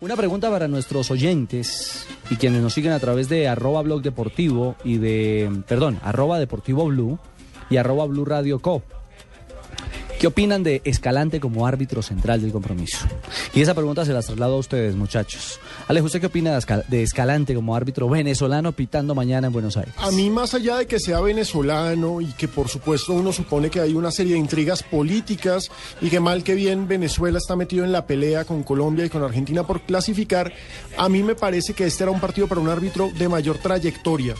Una pregunta para nuestros oyentes y quienes nos siguen a través de arroba blog deportivo y de, perdón, arroba deportivo blue y arroba blue radio co. ¿Qué opinan de Escalante como árbitro central del compromiso? Y esa pregunta se la traslado a ustedes, muchachos. Alex, ¿usted qué opina de Escalante como árbitro venezolano pitando mañana en Buenos Aires? A mí, más allá de que sea venezolano y que por supuesto uno supone que hay una serie de intrigas políticas y que mal que bien Venezuela está metido en la pelea con Colombia y con Argentina por clasificar, a mí me parece que este era un partido para un árbitro de mayor trayectoria.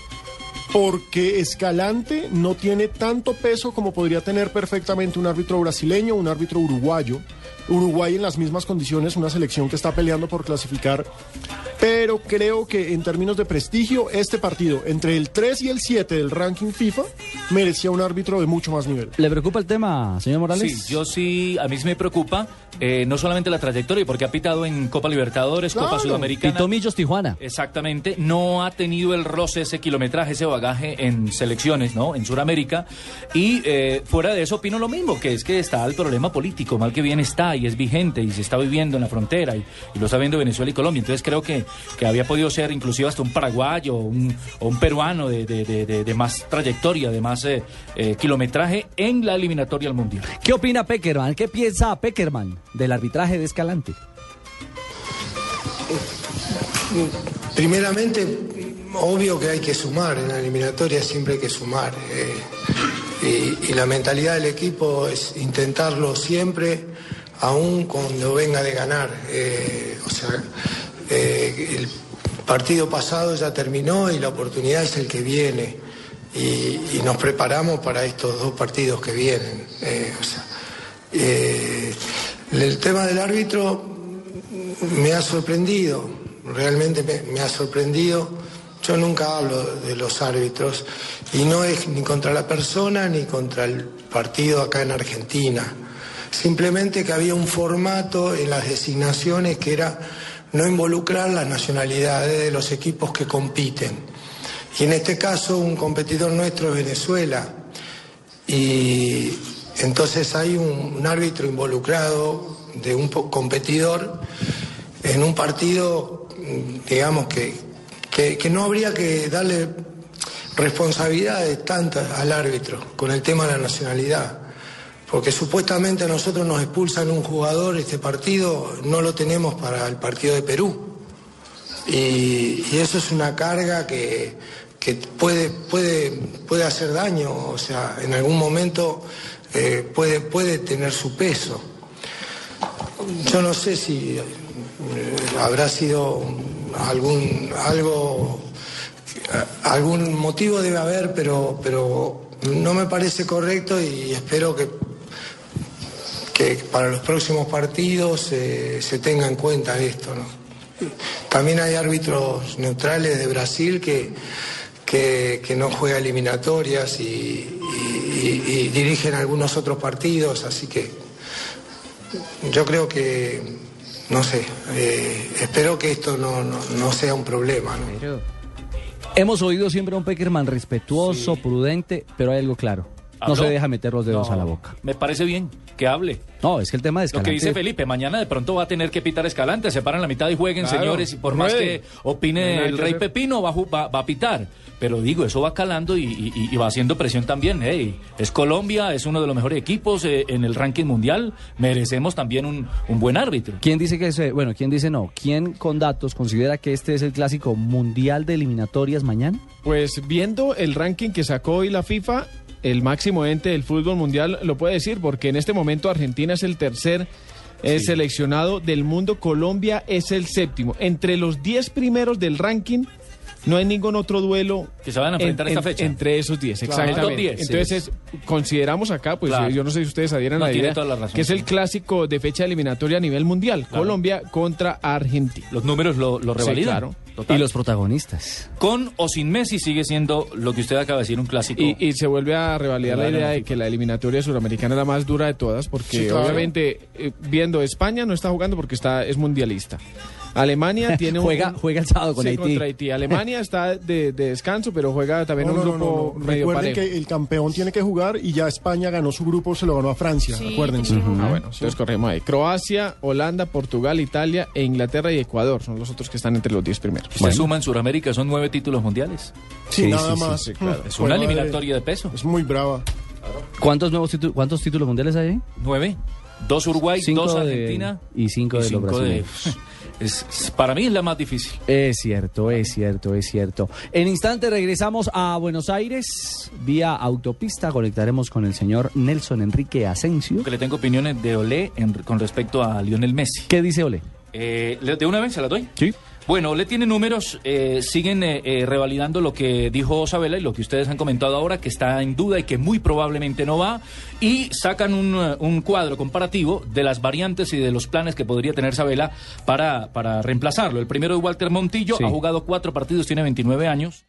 Porque Escalante no tiene tanto peso como podría tener perfectamente un árbitro brasileño un árbitro uruguayo. Uruguay en las mismas condiciones, una selección que está peleando por clasificar. Pero creo que en términos de prestigio, este partido, entre el 3 y el 7 del ranking FIFA, merecía un árbitro de mucho más nivel. ¿Le preocupa el tema, señor Morales? Sí, yo sí, a mí sí me preocupa eh, no solamente la trayectoria, porque ha pitado en Copa Libertadores, Copa. Sudamericana. Pitó Millos Tijuana. Exactamente, no ha tenido el roce, ese kilometraje, ese bagaje en selecciones, ¿no? En Sudamérica. Y eh, fuera de eso opino lo mismo, que es que está el problema político, mal que bien está y es vigente y se está viviendo en la frontera y, y lo está viendo Venezuela y Colombia. Entonces creo que, que había podido ser inclusive hasta un paraguayo o un, o un peruano de, de- de- de- de más trayectoria, de más eh, eh, kilometraje en la eliminatoria al Mundial. ¿Qué opina Peckerman? ¿Qué piensa Peckerman del arbitraje de Escalante? Primeramente, obvio que hay que sumar, en la eliminatoria siempre hay que sumar. eh, y, y la mentalidad del equipo es intentarlo siempre, aun cuando venga de ganar. eh, o sea, eh, el partido pasado ya terminó y la oportunidad es el que viene. Y, nos preparamos para estos dos partidos que vienen. eh, eh, el tema del árbitro me ha sorprendido, realmente me, me ha sorprendido. Yo nunca hablo de los árbitros y no es ni contra la persona ni contra el partido acá en Argentina. Simplemente que había un formato en las designaciones que era no involucrar las nacionalidades de los equipos que compiten. Y en este caso un competidor nuestro es Venezuela. Y entonces hay un, árbitro involucrado de un competidor en un partido, digamos, que, que, que no habría que darle responsabilidades tantas al árbitro con el tema de la nacionalidad. Porque supuestamente a nosotros nos expulsan un jugador, este partido no lo tenemos para el partido de Perú. Y, eso es una carga que, que puede, puede, puede hacer daño, o sea, en algún momento eh, puede, puede tener su peso. Yo no sé si eh, habrá sido algún algo algún motivo debe haber, pero pero no me parece correcto y espero que que para los próximos partidos eh, se tenga en cuenta esto, ¿no? También hay árbitros neutrales de Brasil que, que, que no juega eliminatorias y, y- y- y dirigen algunos otros partidos, así que yo creo que, no sé, eh, espero que esto no, no- no sea un problema. ¿no? Hemos oído siempre a un Peckerman respetuoso, prudente, pero hay algo claro. No se deja meter los dedos No, a la boca. Me parece bien que hable. No, es que el tema de Lo Escalante... que dice Felipe, mañana de pronto va a tener que pitar Escalante, se paran la mitad y jueguen, Claro, señores, y por más que opine el Rey hacer. Pepino, va, a ju- va- va a pitar. Pero digo, eso va calando y, y- y va haciendo presión también. Hey, es Colombia, es uno de los mejores equipos eh, en el ranking mundial, merecemos también un, un buen árbitro. ¿Quién dice que ese, bueno, quién dice no? ¿Quién con datos considera que este es el clásico mundial de eliminatorias mañana? Pues viendo el ranking que sacó hoy la FIFA, el máximo ente del fútbol mundial lo puede decir, porque en este momento Argentina es el tercer eh, seleccionado del mundo, Colombia es el séptimo. Entre los 10 primeros del ranking, no hay ningún otro duelo Que se van a enfrentar esta fecha. entre esos 10, Claro. exactamente. 10, Entonces, sí. es- consideramos acá, pues Claro. yo no sé si ustedes adhieran No, a la tiene idea, toda la razón, que es el clásico de fecha eliminatoria a nivel mundial, Claro. Colombia contra Argentina. Los números lo, lo Sí, revalidan. claro. Total. Y los protagonistas. Con o sin Messi sigue siendo lo que usted acaba de decir, un clásico. Y, y se vuelve a revalidar la idea de que la eliminatoria suramericana es la más dura de todas, porque Sí, claro. obviamente eh, viendo España no está jugando porque está es mundialista. Alemania tiene un... Juega, juega el sábado con Sí, Haití. contra Haití. Alemania está de, de descanso, pero juega también No, un no, grupo no, no. medio Recuerden parejo. que el campeón tiene que jugar y ya España ganó su grupo, se lo ganó a Francia, Sí, acuérdense. Ah, bueno, entonces corremos ahí. Croacia, Holanda, Portugal, Italia, e Inglaterra y Ecuador son los otros que están entre los 10 primeros. Usted suma en Sudamérica, son nueve títulos mundiales. Sí, Sí, nada más. sí, claro. Es una eliminatoria de peso. Es muy brava. ¿Cuántos nuevos títulos, cuántos títulos mundiales hay ahí? Nueve. Dos Uruguay, Cinco dos de- Argentina. y cinco de los brasileños. es, para mí es la más difícil. Es cierto, es cierto, es cierto. En instante regresamos a Buenos Aires. Vía autopista conectaremos con el señor Nelson Enrique Asensio. Que le tengo opiniones de Olé en- con respecto a Lionel Messi. ¿Qué dice Ole? Eh, ¿le- ¿De una vez se la doy? Sí. Bueno, le tiene números, eh, siguen eh, eh, revalidando lo que dijo Sabela y lo que ustedes han comentado ahora, que está en duda y que muy probablemente no va, y sacan un, eh, un cuadro comparativo de las variantes y de los planes que podría tener Sabela para, para reemplazarlo. El primero es Walter Montillo, Sí. ha jugado cuatro partidos, tiene 29 años.